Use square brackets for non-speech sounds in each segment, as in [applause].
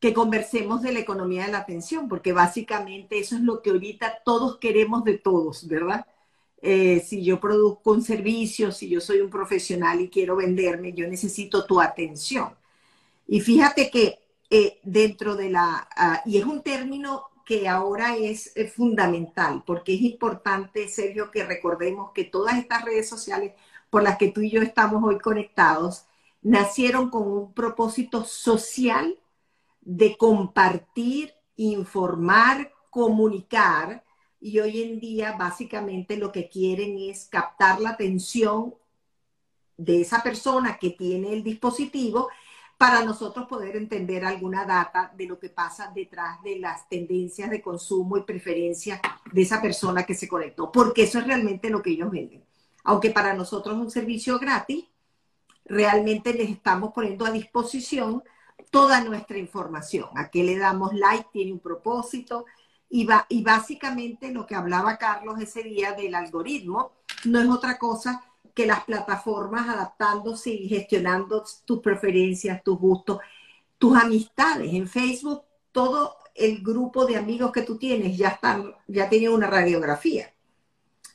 que conversemos de la economía de la atención, porque básicamente eso es lo que ahorita todos queremos de todos, ¿verdad? Eh, si yo produzco un servicio, si yo soy un profesional y quiero venderme, yo necesito tu atención. Y fíjate que eh, dentro de la, ah, y es un término que ahora es eh, fundamental, porque es importante, Sergio, que recordemos que todas estas redes sociales por las que tú y yo estamos hoy conectados, nacieron con un propósito social de compartir, informar, comunicar, y hoy en día básicamente lo que quieren es captar la atención de esa persona que tiene el dispositivo para nosotros poder entender alguna data de lo que pasa detrás de las tendencias de consumo y preferencias de esa persona que se conectó, porque eso es realmente lo que ellos venden. Aunque para nosotros es un servicio gratis, realmente les estamos poniendo a disposición toda nuestra información. A qué le damos like tiene un propósito y, va, y básicamente lo que hablaba Carlos ese día del algoritmo no es otra cosa que las plataformas adaptándose y gestionando tus preferencias, tus gustos, tus amistades. En Facebook, todo el grupo de amigos que tú tienes ya están, ya tienen una radiografía.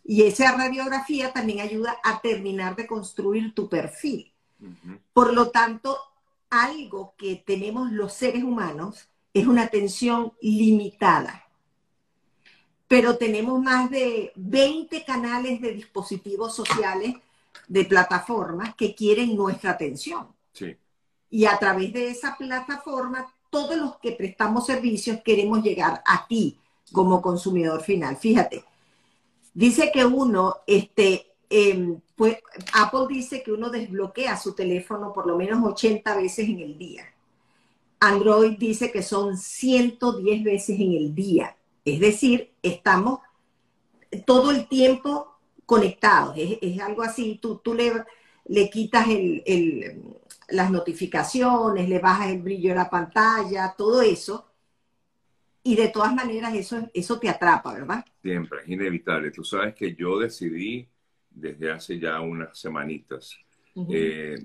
Y esa radiografía también ayuda a terminar de construir tu perfil. Por lo tanto, algo que tenemos los seres humanos es una atención limitada. Pero tenemos más de 20 canales de dispositivos sociales de plataformas que quieren nuestra atención. Sí. Y a través de esa plataforma, todos los que prestamos servicios queremos llegar a ti como consumidor final. Fíjate, dice que uno, este, em, Apple dice que uno desbloquea su teléfono por lo menos 80 veces en el día. Android dice que son 110 veces en el día. Es decir, estamos todo el tiempo conectados. Es, algo así, tú, le, quitas las notificaciones, le bajas el brillo de la pantalla, todo eso. Y de todas maneras eso, eso te atrapa, ¿verdad? Siempre, es inevitable. Tú sabes que yo decidí desde hace ya unas semanitas, eh,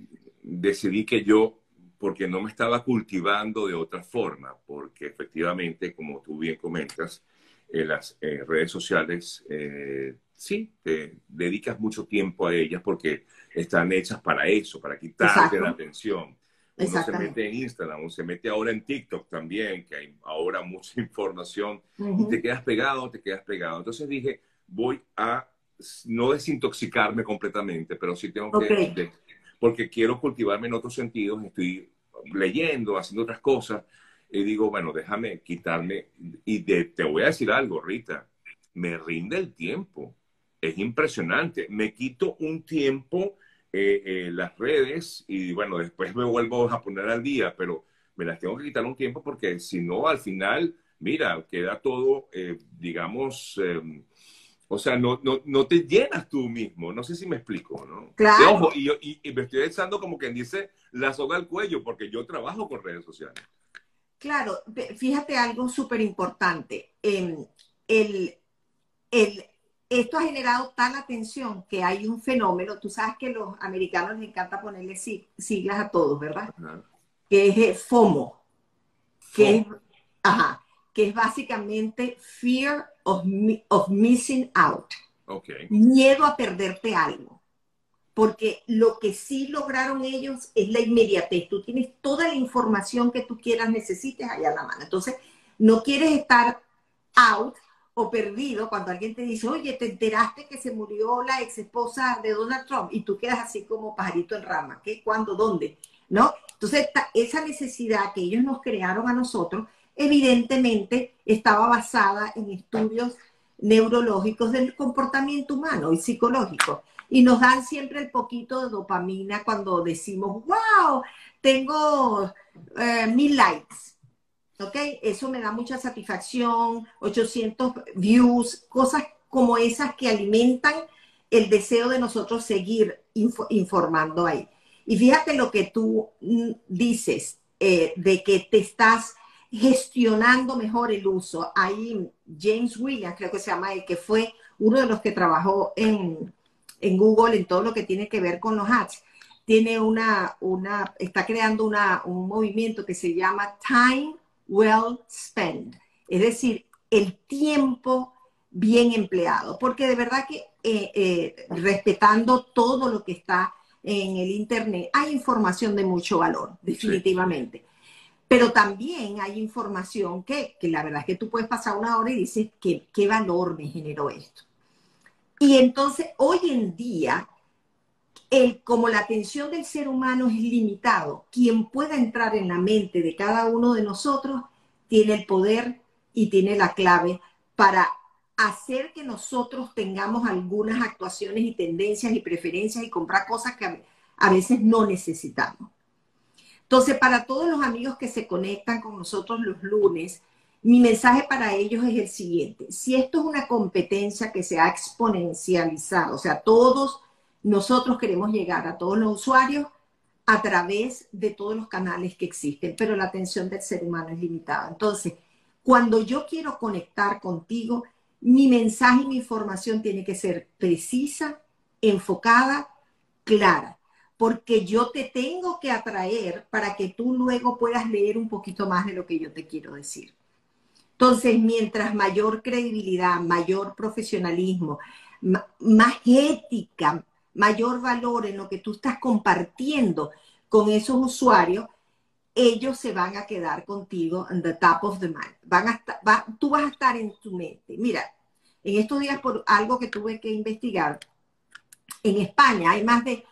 decidí que yo, porque no me estaba cultivando de otra forma, porque efectivamente, como tú bien comentas, en las eh, redes sociales eh, sí, te dedicas mucho tiempo a ellas porque están hechas para eso, para quitarte la atención. Uno se mete en Instagram, uno se mete ahora en TikTok también, que hay ahora mucha [laughs] información, y te quedas pegado, te quedas pegado. Entonces dije, voy a no desintoxicarme completamente, pero sí tengo que, porque quiero cultivarme en otros sentidos, estoy leyendo, haciendo otras cosas, y digo, bueno, déjame quitarme, y te voy a decir algo, Rita, me rinde el tiempo es impresionante. Me quito un tiempo eh, eh, las redes y bueno, después me vuelvo a poner al día, pero me las tengo que quitar un tiempo porque si no, al final, mira, queda todo, eh, digamos, em, o sea, no, no, no, te llenas tú mismo. No sé si me explico, ¿no? Claro. Y, y, me estoy echando como quien dice la soga al cuello porque yo trabajo con redes sociales. Claro, fíjate algo súper importante. Em, el, el, esto ha generado tal atención que hay un fenómeno, tú sabes que a los americanos les encanta ponerle siglas a todos, ¿verdad? Que es eh, FOMO, que es, ajá, que es básicamente Fear of, of Missing Out. Miedo a perderte algo. Porque lo que sí lograron ellos es la inmediatez. Tú tienes toda la información que tú quieras, necesites allá a la mano. Entonces, no quieres estar out o perdido cuando alguien te dice, oye, te enteraste que se murió la ex esposa de Donald Trump y tú quedas así como pajarito en rama, ¿qué? ¿Cuándo? ¿Dónde? ¿No? Entonces, esa necesidad que ellos nos crearon a nosotros, evidentemente estaba basada en estudios neurológicos del comportamiento humano y psicológico. Y nos dan siempre el poquito de dopamina cuando decimos, wow, tengo eh, mil likes ¿ok? Eso me da mucha satisfacción, 800 views, cosas como esas que alimentan el deseo de nosotros seguir informando ahí. Y fíjate lo que tú mm, dices eh, de que te estás gestionando mejor el uso. Ahí James Williams, creo que se llama el que fue uno de los que trabajó en, en Google en todo lo que tiene que ver con los ads, tiene una, una está creando una, un movimiento que se llama Time well spent, es decir, el tiempo bien empleado, porque de verdad que eh, eh, respetando todo lo que está en el Internet, hay información de mucho valor, definitivamente. Pero también hay información que, que, la verdad es que tú puedes pasar una hora y dices, ¿qué, valor me generó esto? Y entonces, hoy en día, el, como la atención del ser humano es limitado, quien pueda entrar en la mente de cada uno de nosotros tiene el poder y tiene la clave para hacer que nosotros tengamos algunas actuaciones y tendencias y preferencias y comprar cosas que a veces no necesitamos. Entonces, para todos los amigos que se conectan con nosotros los lunes, mi mensaje para ellos es el siguiente. Si esto es una competencia que se ha exponencializado, o sea, todos nosotros queremos llegar a todos los usuarios a través de todos los canales que existen, pero la atención del ser humano es limitada. Entonces, cuando yo quiero conectar contigo, mi mensaje y mi información tiene que ser precisa, enfocada, clara, porque yo te tengo que atraer para que tú luego puedas leer un poquito más de lo que yo te quiero decir. Entonces, mientras mayor credibilidad, mayor profesionalismo, más ética, mayor valor en lo que tú estás compartiendo con esos usuarios, ellos se van a quedar contigo en the top of the mind. Van a tú vas a estar en tu mente. Mira, en estos días por algo que tuve que investigar, en España hay más de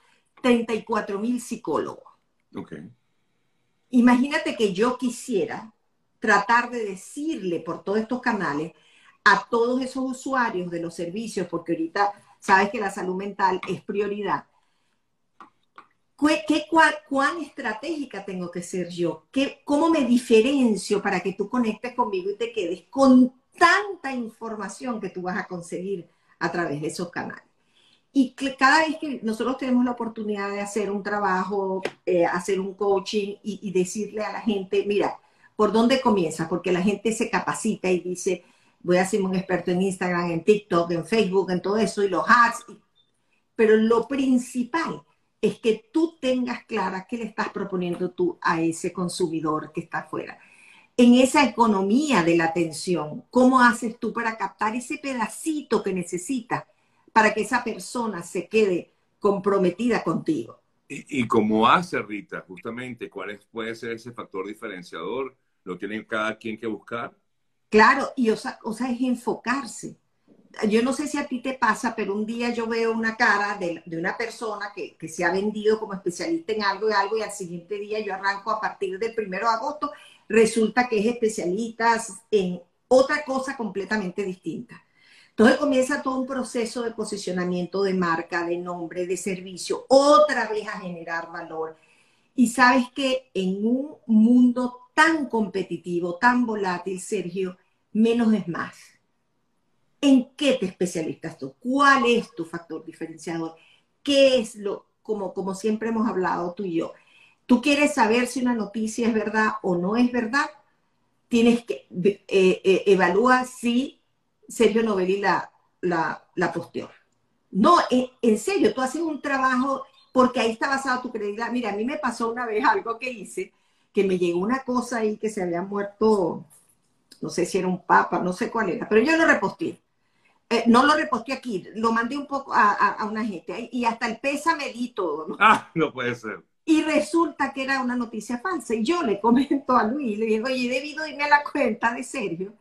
34 mil psicólogos. Okay. Imagínate que yo quisiera tratar de decirle por todos estos canales a todos esos usuarios de los servicios, porque ahorita sabes que la salud mental es prioridad, ¿Qué, cuán, estratégica tengo que ser yo? ¿Qué, ¿Cómo me diferencio para que tú conectes conmigo y te quedes con tanta información que tú vas a conseguir a través de esos canales? Y cada vez que nosotros tenemos la oportunidad de hacer un trabajo, eh, hacer un coaching y, y, decirle a la gente, mira, ¿por dónde comienza? Porque la gente se capacita y dice, voy a ser un experto en Instagram, en TikTok, en Facebook, en todo eso, y los hacks. Pero lo principal es que tú tengas clara qué le estás proponiendo tú a ese consumidor que está afuera. En esa economía de la atención, ¿cómo haces tú para captar ese pedacito que necesitas para que esa persona se quede comprometida contigo? Y, como hace Rita, justamente, ¿cuál puede ser ese factor diferenciador? ¿Lo tiene cada quien que buscar? Claro, y o sea, o sea es enfocarse yo no sé si a ti te pasa, pero un día yo veo una cara de, una persona que, se ha vendido como especialista en algo y algo y al siguiente día yo arranco a partir del primero de agosto, resulta que es especialista en otra cosa completamente distinta. Entonces comienza todo un proceso de posicionamiento de marca, de nombre, de servicio, otra vez a generar valor. Y sabes que en un mundo tan competitivo, tan volátil, Sergio, menos es más ¿En qué te especializas tú? ¿Cuál es tu factor diferenciador? ¿Qué es lo, como, como siempre hemos hablado tú y yo? ¿Tú quieres saber si una noticia es verdad o no es verdad? Tienes que eh, eh, evaluar si Sergio Novelli la, la, la posteó. No, en, en serio, tú haces un trabajo porque ahí está basada tu credibilidad. Mira, a mí me pasó una vez algo que hice, que me llegó una cosa ahí que se había muerto, no sé si era un papa, no sé cuál era, pero yo lo reposté. Eh, no lo reposté aquí, lo mandé un poco a, una gente y hasta el pesa me di todo. ¿no? Ah, no puede ser. Y resulta que era una noticia falsa. Y yo le comento a Luis, le digo, oye, he debido irme a la cuenta de Sergio.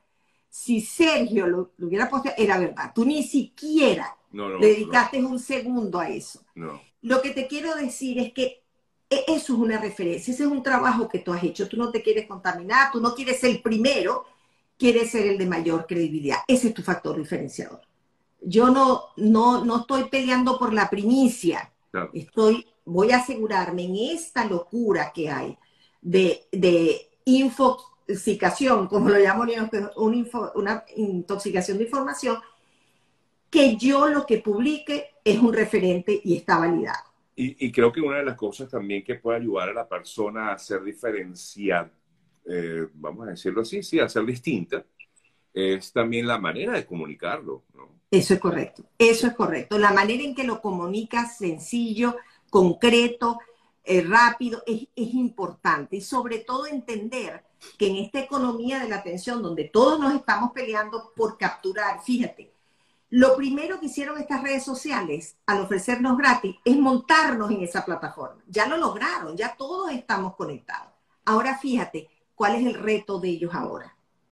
Si Sergio lo, hubiera posteado, era verdad. Tú ni siquiera dedicaste un segundo a eso. Lo que te quiero decir es que e, eso es una referencia, ese es un trabajo que tú has hecho. Tú no te quieres contaminar, tú no quieres ser el primero, quiere ser el de mayor credibilidad. Ese es tu factor diferenciador. Yo no, no, no estoy peleando por la primicia. Estoy, voy a asegurarme en esta locura que hay de, de infoxicación, como lo llamo yo, una intoxicación de información, que yo lo que publique es un referente y está validado. Y, creo que una de las cosas también que puede ayudar a la persona a ser diferenciada eh, vamos a decirlo así, sí, a ser distinta, es también la manera de comunicarlo. Eso es correcto, eso es correcto. La manera en que lo comunicas sencillo, concreto, eh, rápido, es, es importante. Y sobre todo entender que en esta economía de la atención, donde todos nos estamos peleando por capturar, fíjate, lo primero que hicieron estas redes sociales al ofrecernos gratis es montarnos en esa plataforma. Ya lo lograron, ya todos estamos conectados. Ahora fíjate, ¿cuál es el reto de ellos ahora?